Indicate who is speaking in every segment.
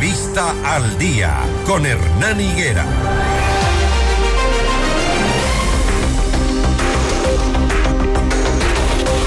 Speaker 1: Entrevista al día con Hernán Higuera.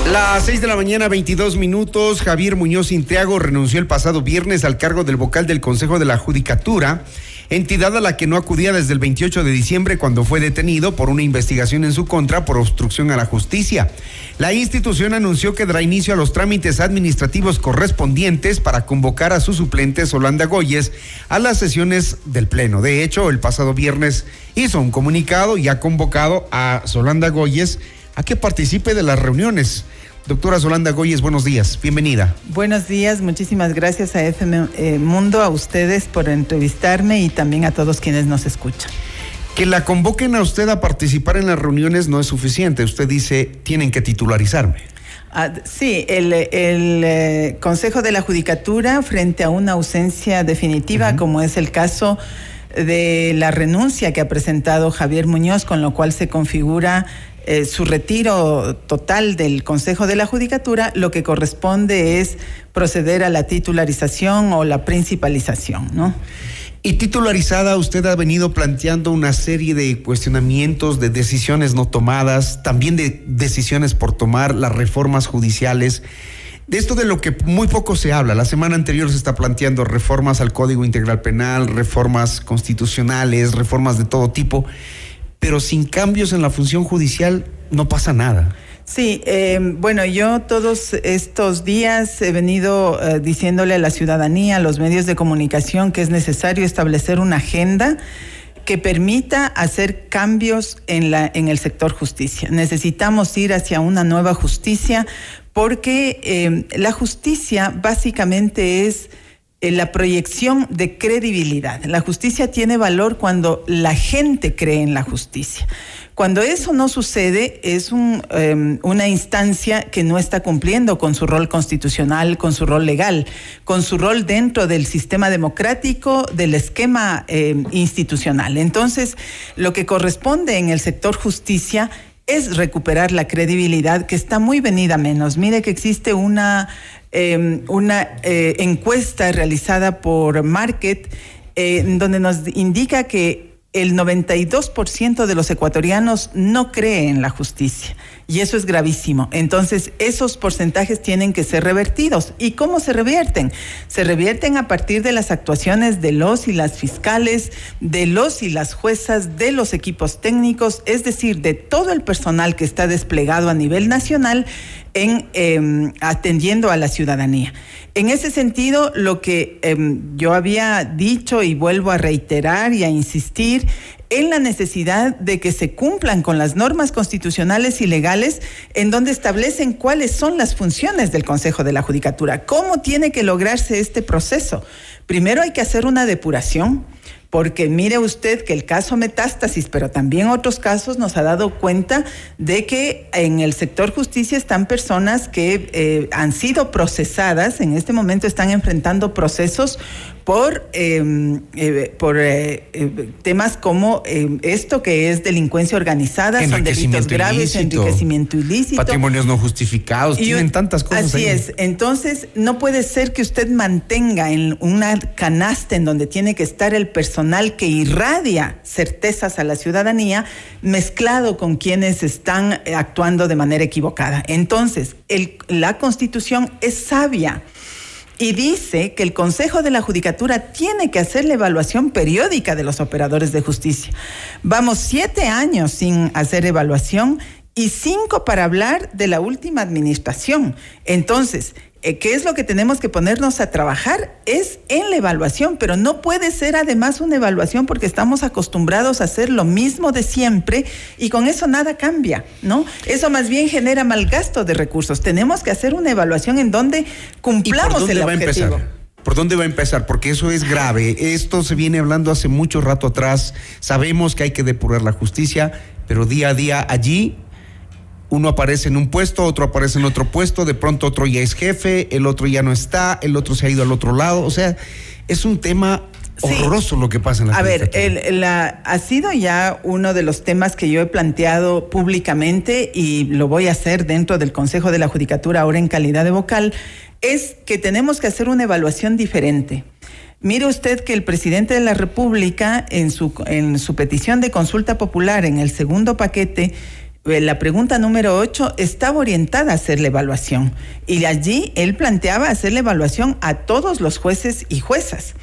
Speaker 2: Las 6 de la mañana, 22 minutos. Javier Muñoz Intriago renunció el pasado viernes al cargo del vocal del Consejo de la Judicatura entidad a la que no acudía desde el 28 de diciembre cuando fue detenido por una investigación en su contra por obstrucción a la justicia. La institución anunció que dará inicio a los trámites administrativos correspondientes para convocar a su suplente Solanda Goyes a las sesiones del Pleno. De hecho, el pasado viernes hizo un comunicado y ha convocado a Solanda Goyes a que participe de las reuniones. Doctora Solanda Goyes, buenos días, bienvenida.
Speaker 3: Buenos días, muchísimas gracias a FM eh, Mundo, a ustedes por entrevistarme y también a todos quienes nos escuchan.
Speaker 2: Que la convoquen a usted a participar en las reuniones no es suficiente. Usted dice, tienen que titularizarme.
Speaker 3: Ah, sí, el, eh, Consejo de la Judicatura, frente a una ausencia definitiva, como es el caso de la renuncia que ha presentado Javier Muñoz, con lo cual se configura eh, su retiro total del Consejo de la Judicatura, lo que corresponde es proceder a la titularización o la principalización, ¿no?
Speaker 2: Y titularizada, usted ha venido planteando una serie de cuestionamientos, de decisiones no tomadas, también de decisiones por tomar, las reformas judiciales. De esto de lo que muy poco se habla. La semana anterior se está planteando reformas al Código Integral Penal, reformas constitucionales, reformas de todo tipo pero sin cambios en la función judicial no pasa nada.
Speaker 3: Sí, eh, bueno, yo todos estos días he venido eh, diciéndole a la ciudadanía, a los medios de comunicación, que es necesario establecer una agenda que permita hacer cambios en, la, en el sector justicia. Necesitamos ir hacia una nueva justicia porque eh, la justicia básicamente es la proyección de credibilidad. La justicia tiene valor cuando la gente cree en la justicia. Cuando eso no sucede, es em, una instancia que no está cumpliendo con su rol constitucional, con su rol legal, con su rol dentro del sistema democrático, del esquema em, institucional. Entonces, lo que corresponde en el sector justicia es recuperar la credibilidad que está muy venida menos. Mire que existe una Em, una eh, encuesta realizada por Market eh, donde nos indica que el 92% de los ecuatorianos no cree en la justicia y eso es gravísimo. Entonces, esos porcentajes tienen que ser revertidos. ¿Y cómo se revierten? Se revierten a partir de las actuaciones de los y las fiscales, de los y las juezas, de los equipos técnicos, es decir, de todo el personal que está desplegado a nivel nacional en em, atendiendo a la ciudadanía. En ese sentido, lo que em, yo había dicho y vuelvo a reiterar y a insistir en la necesidad de que se cumplan con las normas constitucionales y legales en donde establecen cuáles son las funciones del Consejo de la Judicatura, cómo tiene que lograrse este proceso. Primero hay que hacer una depuración porque mire usted que el caso metástasis, pero también otros casos nos ha dado cuenta de que en el sector justicia están personas que eh, han sido procesadas, en este momento están enfrentando procesos por, em, eh, por eh, temas como em, esto que es delincuencia organizada, son delitos graves, enriquecimiento ilícito.
Speaker 2: Patrimonios no justificados, tienen tantas cosas.
Speaker 3: Así es, entonces no puede ser que usted mantenga en una canasta en donde tiene que estar el personal que irradia certezas a la ciudadanía, mezclado con quienes están actuando de manera equivocada. Entonces, la constitución es sabia y dice que el Consejo de la Judicatura tiene que hacer la evaluación periódica de los operadores de justicia. Vamos siete años sin hacer evaluación y cinco para hablar de la última administración. Entonces, eh, ¿qué es lo que tenemos que ponernos a trabajar? Es en la evaluación, pero no puede ser además una evaluación porque estamos acostumbrados a hacer lo mismo de siempre y con eso nada cambia, ¿no? Eso más bien genera mal gasto de recursos. Tenemos que hacer una evaluación en donde cumplamos el objetivo.
Speaker 2: ¿Por dónde va a empezar? Porque eso es grave. Esto se viene hablando hace mucho rato atrás. Sabemos que hay que depurar la justicia, pero día a día allí uno aparece en un puesto, otro aparece en otro puesto, de pronto otro ya es jefe, el otro ya no está, el otro se ha ido al otro lado. O sea, es un tema horroroso lo que pasa en la
Speaker 3: A ver, ha sido ya uno de los temas que yo he planteado públicamente y lo voy a hacer dentro del Consejo de la Judicatura ahora en calidad de vocal, es que tenemos que hacer una evaluación diferente. Mire usted que el presidente de la República, en su, en su petición de consulta popular, en el segundo paquete, la pregunta número 8 estaba orientada a hacer la evaluación. Y allí él planteaba hacer la evaluación a todos los jueces y juezas.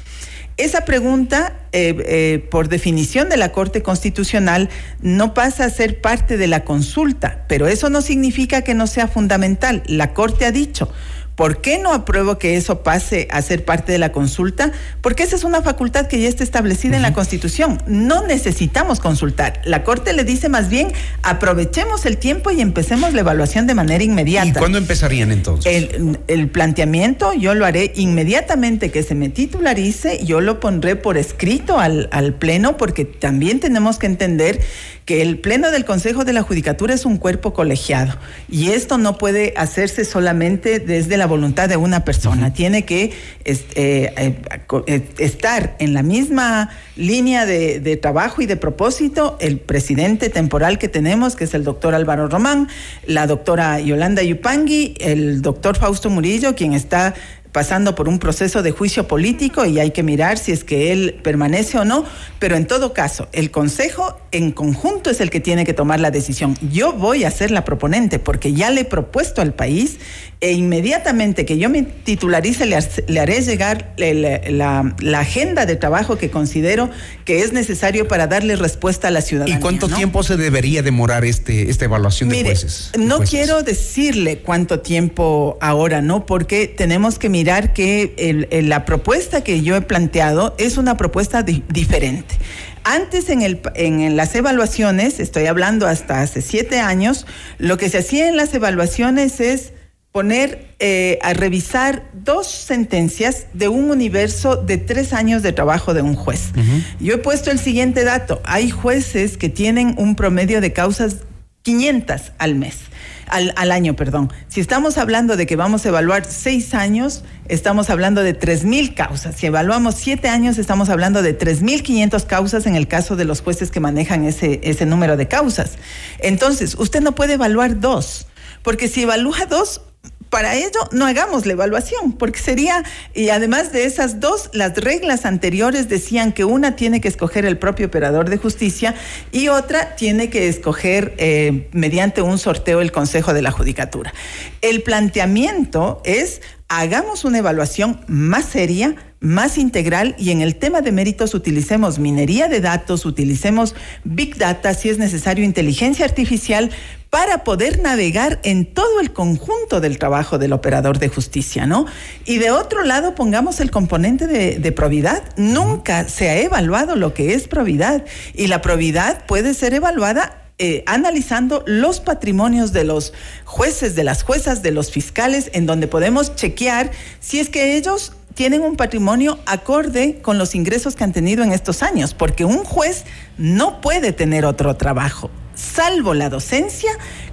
Speaker 3: Esa pregunta, eh, eh, por definición de la Corte Constitucional, no pasa a ser parte de la consulta, pero eso no significa que no sea fundamental. La Corte ha dicho, ¿Por qué no apruebo que eso pase a ser parte de la consulta? Porque esa es una facultad que ya está establecida en la Constitución. No necesitamos consultar. La Corte le dice más bien, aprovechemos el tiempo y empecemos la evaluación de manera inmediata. ¿Y
Speaker 2: cuándo empezarían entonces?
Speaker 3: El, planteamiento yo lo haré inmediatamente que se me titularice, yo lo pondré por escrito al, al Pleno, porque también tenemos que entender que el Pleno del Consejo de la Judicatura es un cuerpo colegiado y esto no puede hacerse solamente desde la voluntad de una persona. Tiene que eh, eh, eh, estar en la misma línea de, de, trabajo y de propósito el presidente temporal que tenemos, que es el doctor Álvaro Román, la doctora Yolanda Yupangui, el doctor Fausto Murillo, quien está pasando por un proceso de juicio político y hay que mirar si es que él permanece o no, pero en todo caso, el Consejo en conjunto es el que tiene que tomar la decisión. Yo voy a ser la proponente porque ya le he propuesto al país e inmediatamente que yo me titularice le, haré llegar la, agenda de trabajo que considero que es necesario para darle respuesta a la ciudadanía.
Speaker 2: ¿Y cuánto tiempo se debería demorar este, esta evaluación de jueces?
Speaker 3: No quiero decirle cuánto tiempo ahora, ¿no? Porque tenemos que mirar que la propuesta que yo he planteado es una propuesta diferente. Antes en, el, en, las evaluaciones, estoy hablando hasta hace siete años, lo que se hacía en las evaluaciones es poner eh, a revisar dos sentencias de un universo de tres años de trabajo de un juez. Yo he puesto el siguiente dato. Hay jueces que tienen un promedio de causas 500 al mes. Al, al, año, perdón. Si estamos hablando de que vamos a evaluar seis años, estamos hablando de 3.000 causas. Si evaluamos siete años, estamos hablando de 3.500 causas en el caso de los jueces que manejan ese, ese número de causas. Entonces, usted no puede evaluar dos, porque si evalúa dos, para ello no hagamos la evaluación, porque sería, y además de esas dos, las reglas anteriores decían que una tiene que escoger el propio operador de justicia y otra tiene que escoger eh, mediante un sorteo el Consejo de la Judicatura. El planteamiento es, hagamos una evaluación más seria, más integral y en el tema de méritos utilicemos minería de datos, utilicemos big data, si es necesario inteligencia artificial, para poder navegar en todo el conjunto del trabajo del operador de justicia, ¿no? Y de otro lado, pongamos el componente de, probidad. Nunca se ha evaluado lo que es probidad y la probidad puede ser evaluada eh, analizando los patrimonios de los jueces, de las juezas, de los fiscales, en donde podemos chequear si es que ellos tienen un patrimonio acorde con los ingresos que han tenido en estos años, porque un juez no puede tener otro trabajo salvo la docencia,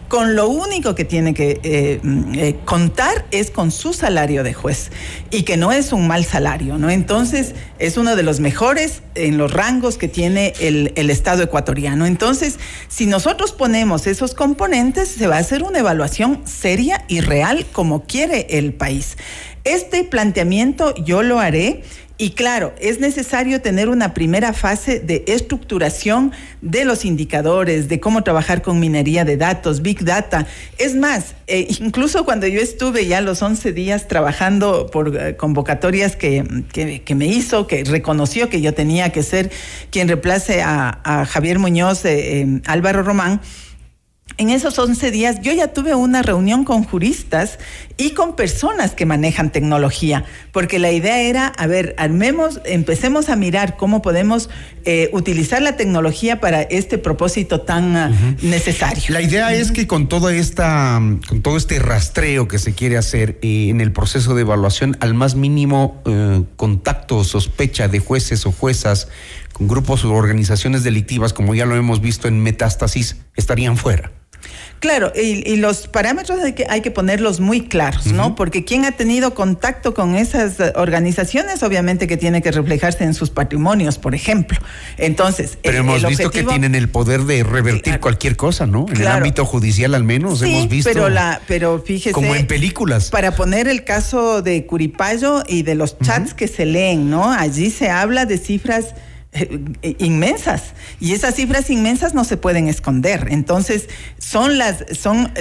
Speaker 3: con lo único que tiene que eh, mm, eh, contar es con su salario de juez y que no es un mal salario, ¿no? Entonces es uno de los mejores en los rangos que tiene el, el Estado ecuatoriano. Entonces, si nosotros ponemos esos componentes, se va a hacer una evaluación seria y real como quiere el país. Este planteamiento yo lo haré y claro, es necesario tener una primera fase de estructuración de los indicadores, de cómo trabajar con minería de datos, big data. Es más, eh, incluso cuando yo estuve ya los 11 días trabajando por eh, convocatorias que, me hizo, que reconoció que yo tenía que ser quien reemplace a, Javier Muñoz, eh, Álvaro Román, en esos 11 días yo ya tuve una reunión con juristas y con personas que manejan tecnología, porque la idea era, a ver, armemos, empecemos a mirar cómo podemos eh, utilizar la tecnología para este propósito tan ah, necesario.
Speaker 2: La idea es que con toda esta, con todo este rastreo que se quiere hacer eh, en el proceso de evaluación, al más mínimo eh, contacto o sospecha de jueces o juezas con grupos o organizaciones delictivas, como ya lo hemos visto en Metástasis, estarían fuera.
Speaker 3: Claro, y, los parámetros hay que, hay que ponerlos muy claros, ¿no? Porque quien ha tenido contacto con esas organizaciones, obviamente que tiene que reflejarse en sus patrimonios, por ejemplo. Entonces,
Speaker 2: pero hemos visto que tienen el poder de revertir cualquier cosa, ¿no? En el ámbito judicial, al menos, hemos visto.
Speaker 3: Pero la, pero fíjese.
Speaker 2: Como en películas.
Speaker 3: Para poner el caso de Curipayo y de los chats que se leen, ¿no? Allí se habla de cifras eh, inmensas y esas cifras inmensas no se pueden esconder. Entonces, son las, son,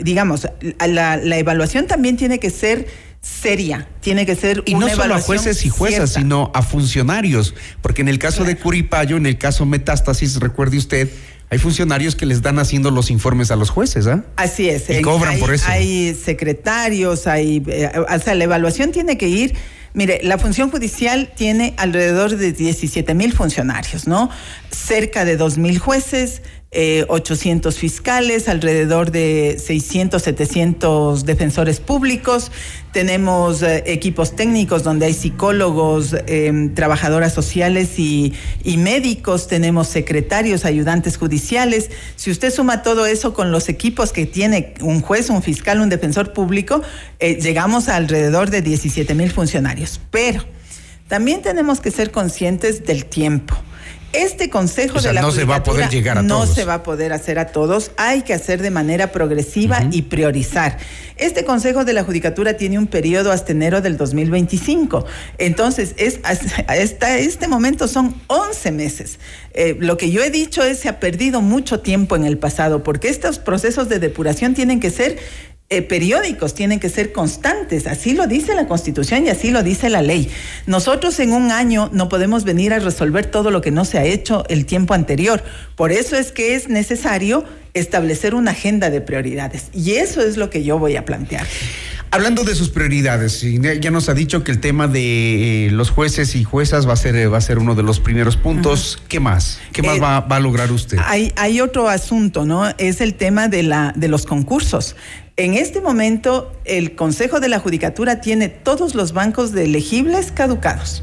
Speaker 3: digamos, la, evaluación también tiene que ser seria, tiene que ser
Speaker 2: y no solo a jueces y juezas, sino a funcionarios, porque en el caso de Curipayo, en el caso Metástasis, recuerde usted, hay funcionarios que les dan haciendo los informes a los jueces, ¿ah?
Speaker 3: Así es.
Speaker 2: Y cobran por eso.
Speaker 3: Hay secretarios, hay, eh, o sea, la evaluación tiene que ir Mire, la función judicial tiene alrededor de 17 mil funcionarios, ¿no? Cerca de 2 mil jueces, 800 eh, fiscales, alrededor de 600, 700 defensores públicos. Tenemos eh, equipos técnicos donde hay psicólogos, em, trabajadoras sociales y, médicos. Tenemos secretarios, ayudantes judiciales. Si usted suma todo eso con los equipos que tiene un juez, un fiscal, un defensor público, eh, llegamos a alrededor de 17 mil funcionarios. Pero también tenemos que ser conscientes del tiempo. Este consejo de la
Speaker 2: no se va a poder llegar a
Speaker 3: no se va a poder hacer a todos, hay que hacer de manera progresiva y priorizar. Este consejo de la judicatura tiene un periodo hasta enero del 2025. Entonces, es hasta este momento son 11 meses. Eh, lo que yo he dicho es se ha perdido mucho tiempo en el pasado porque estos procesos de depuración tienen que ser eh, periódicos, tienen que ser constantes. Así lo dice la Constitución y así lo dice la ley. Nosotros en un año no podemos venir a resolver todo lo que no se ha hecho el tiempo anterior. Por eso es que es necesario establecer una agenda de prioridades. Y eso es lo que yo voy a plantear.
Speaker 2: Hablando de sus prioridades, ya nos ha dicho que el tema de eh, los jueces y juezas va a ser, va a ser uno de los primeros puntos. ¿Qué más? ¿Qué más eh, va, va, a lograr usted?
Speaker 3: Hay, hay otro asunto, ¿no? Es el tema de, la, de los concursos. En este momento, el Consejo de la Judicatura tiene todos los bancos de elegibles caducados.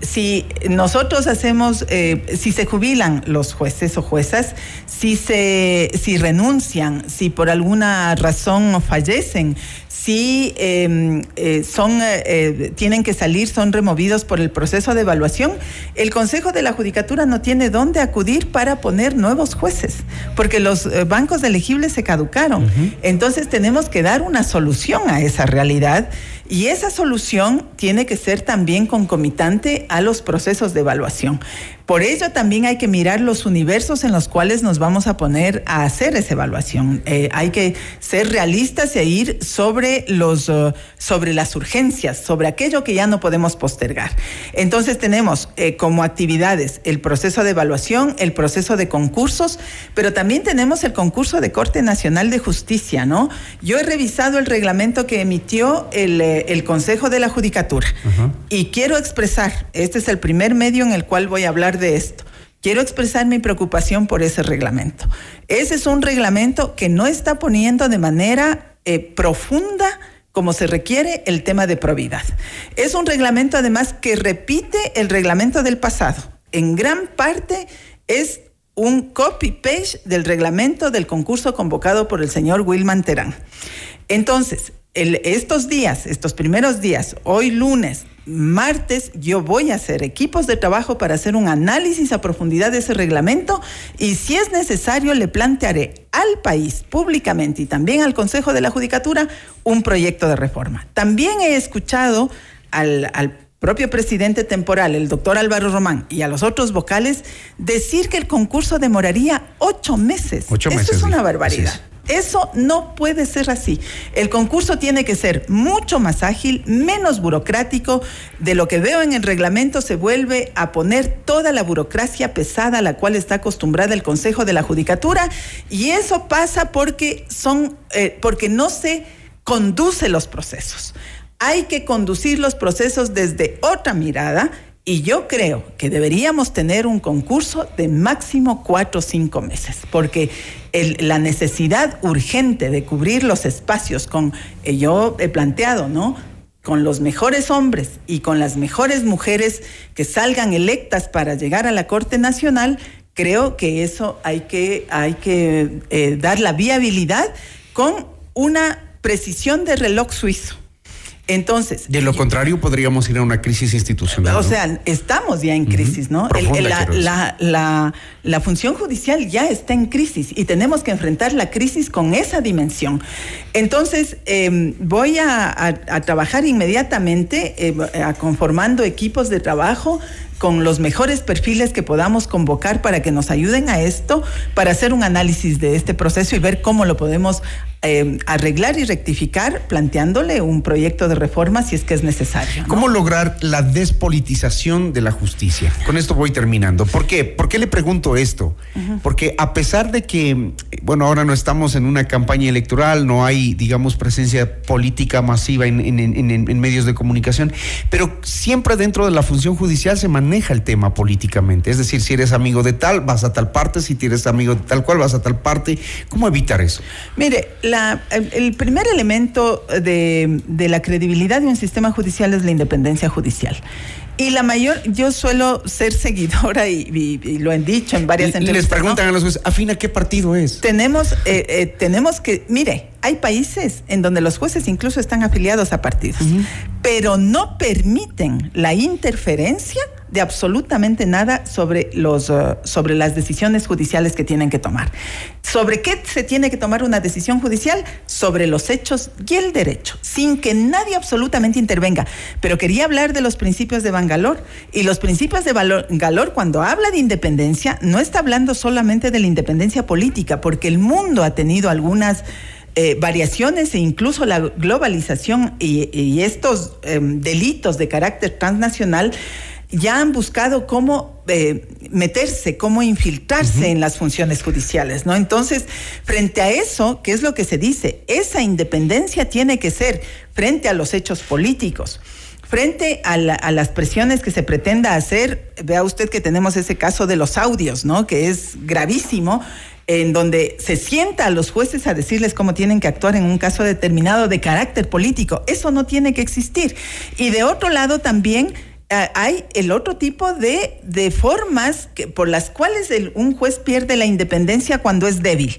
Speaker 3: Si nosotros hacemos, eh, si se jubilan los jueces o juezas, si se, si renuncian, si por alguna razón fallecen, si em, eh, son, eh, tienen que salir, son removidos por el proceso de evaluación, el Consejo de la Judicatura no tiene dónde acudir para poner nuevos jueces, porque los bancos de elegibles se caducaron. Entonces tenemos que dar una solución a esa realidad y esa solución tiene que ser también concomitante a los procesos de evaluación. Por ello también hay que mirar los universos en los cuales nos vamos a poner a hacer esa evaluación. Eh, hay que ser realistas e ir sobre los uh, sobre las urgencias, sobre aquello que ya no podemos postergar. Entonces tenemos eh, como actividades el proceso de evaluación, el proceso de concursos, pero también tenemos el concurso de Corte Nacional de Justicia, ¿no? Yo he revisado el reglamento que emitió el, eh, Consejo de la Judicatura y quiero expresar, este es el primer medio en el cual voy a hablar de esto. Quiero expresar mi preocupación por ese reglamento. Ese es un reglamento que no está poniendo de manera eh, profunda como se requiere el tema de probidad. Es un reglamento además que repite el reglamento del pasado. En gran parte es un copy-paste del reglamento del concurso convocado por el señor Wilman Terán. Entonces, estos días, estos primeros días, hoy lunes, martes yo voy a hacer equipos de trabajo para hacer un análisis a profundidad de ese reglamento y si es necesario le plantearé al país públicamente y también al Consejo de la Judicatura un proyecto de reforma. También he escuchado al, propio presidente temporal, el doctor Álvaro Román, y a los otros vocales, decir que el concurso demoraría ocho meses.
Speaker 2: Ocho
Speaker 3: Eso
Speaker 2: meses,
Speaker 3: es una barbaridad. Eso no puede ser así. El concurso tiene que ser mucho más ágil, menos burocrático. De lo que veo en el reglamento se vuelve a poner toda la burocracia pesada a la cual está acostumbrada el Consejo de la Judicatura y eso pasa porque son eh, porque no se conduce los procesos. Hay que conducir los procesos desde otra mirada y yo creo que deberíamos tener un concurso de máximo cuatro o cinco meses, porque la necesidad urgente de cubrir los espacios con, eh, yo he planteado, ¿no? Con los mejores hombres y con las mejores mujeres que salgan electas para llegar a la Corte Nacional, creo que eso hay que, hay que eh, dar la viabilidad con una precisión de reloj suizo. Entonces.
Speaker 2: De lo contrario, podríamos ir a una crisis institucional.
Speaker 3: O sea, estamos ya en crisis, ¿no? la, función judicial ya está en crisis y tenemos que enfrentar la crisis con esa dimensión. Entonces, em, voy a, trabajar inmediatamente eh, conformando equipos de trabajo con los mejores perfiles que podamos convocar para que nos ayuden a esto, para hacer un análisis de este proceso y ver cómo lo podemos eh, arreglar y rectificar planteándole un proyecto de reforma si es que es necesario.
Speaker 2: ¿Cómo lograr la despolitización de la justicia? Con esto voy terminando. ¿Por qué? ¿Por qué le pregunto esto? Porque a pesar de que, bueno, ahora no estamos en una campaña electoral, no hay, digamos, presencia política masiva en, en medios de comunicación, pero siempre dentro de la función judicial se maneja el tema políticamente. Es decir, si eres amigo de tal, vas a tal parte, si eres amigo de tal cual, vas a tal parte. ¿Cómo evitar eso?
Speaker 3: Mire, el primer elemento de, la credibilidad de un sistema judicial es la independencia judicial. Y la mayor, yo suelo ser seguidora y, lo han dicho en varias
Speaker 2: entrevistas. Les preguntan a los jueces, ¿afina qué partido es?
Speaker 3: Tenemos, eh, eh, tenemos que, mire, hay países en donde los jueces incluso están afiliados a partidos, pero no permiten la interferencia de absolutamente nada sobre, los, uh, sobre las decisiones judiciales que tienen que tomar. ¿Sobre qué se tiene que tomar una decisión judicial? Sobre los hechos y el derecho, sin que nadie absolutamente intervenga. Pero quería hablar de los principios de Bangalore. Y los principios de Bangalore, cuando habla de independencia, no está hablando solamente de la independencia política, porque el mundo ha tenido algunas... Eh, variaciones e incluso la globalización y, estos em, delitos de carácter transnacional ya han buscado cómo eh, meterse, cómo infiltrarse en las funciones judiciales, ¿no? Entonces, frente a eso, ¿qué es lo que se dice? Esa independencia tiene que ser frente a los hechos políticos. Frente a, las presiones que se pretenda hacer, vea usted que tenemos ese caso de los audios, ¿no? Que es gravísimo, en donde se sienta a los jueces a decirles cómo tienen que actuar en un caso determinado de carácter político. Eso no tiene que existir. Y de otro lado también hay el otro tipo de, de formas que, por las cuales un juez pierde la independencia cuando es débil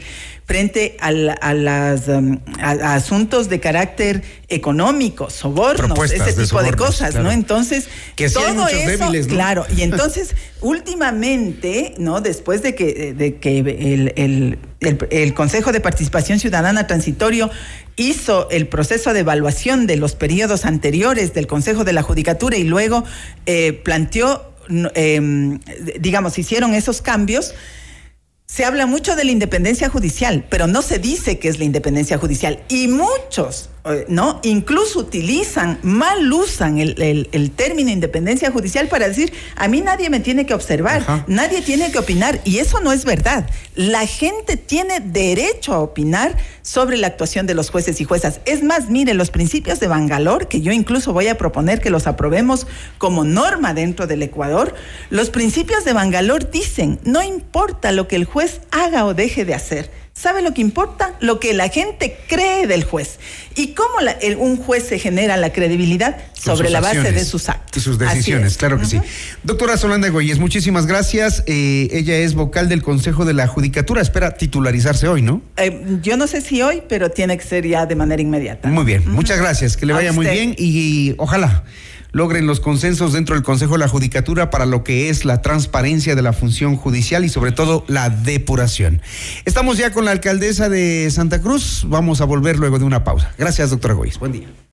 Speaker 3: frente a, las, um, asuntos de carácter económico, sobornos, ese tipo de cosas, ¿no? Entonces, todo eso, claro, y entonces últimamente, ¿no? Después de que, de que el, el, Consejo de Participación Ciudadana Transitorio hizo el proceso de evaluación de los periodos anteriores del Consejo de la Judicatura y luego eh, planteó, em, digamos, hicieron esos cambios se habla mucho de la independencia judicial, pero no se dice que es la independencia judicial. Y muchos ¿no? Incluso utilizan, mal usan el, término independencia judicial para decir, a mí nadie me tiene que observar, nadie tiene que opinar, y eso no es verdad. La gente tiene derecho a opinar sobre la actuación de los jueces y juezas. Es más, mire, los principios de Bangalore, que yo incluso voy a proponer que los aprobemos como norma dentro del Ecuador, los principios de Bangalore dicen, no importa lo que el juez haga o deje de hacer, ¿Sabe lo que importa? Lo que la gente cree del juez. ¿Y cómo un juez se genera la credibilidad? Sobre la base de sus actos.
Speaker 2: Y sus decisiones, claro que sí. Doctora Solanda Goyes, muchísimas gracias. Eh, ella es vocal del Consejo de la Judicatura. Espera titularizarse hoy, ¿no?
Speaker 3: Eh, yo no sé si hoy, pero tiene que ser ya de manera inmediata.
Speaker 2: Muy bien, muchas gracias. Que le vaya muy bien y ojalá logren los consensos dentro del Consejo de la Judicatura para lo que es la transparencia de la función judicial y sobre todo la depuración. Estamos ya con la alcaldesa de Santa Cruz. Vamos a volver luego de una pausa. Gracias, doctora Goyes. Buen día.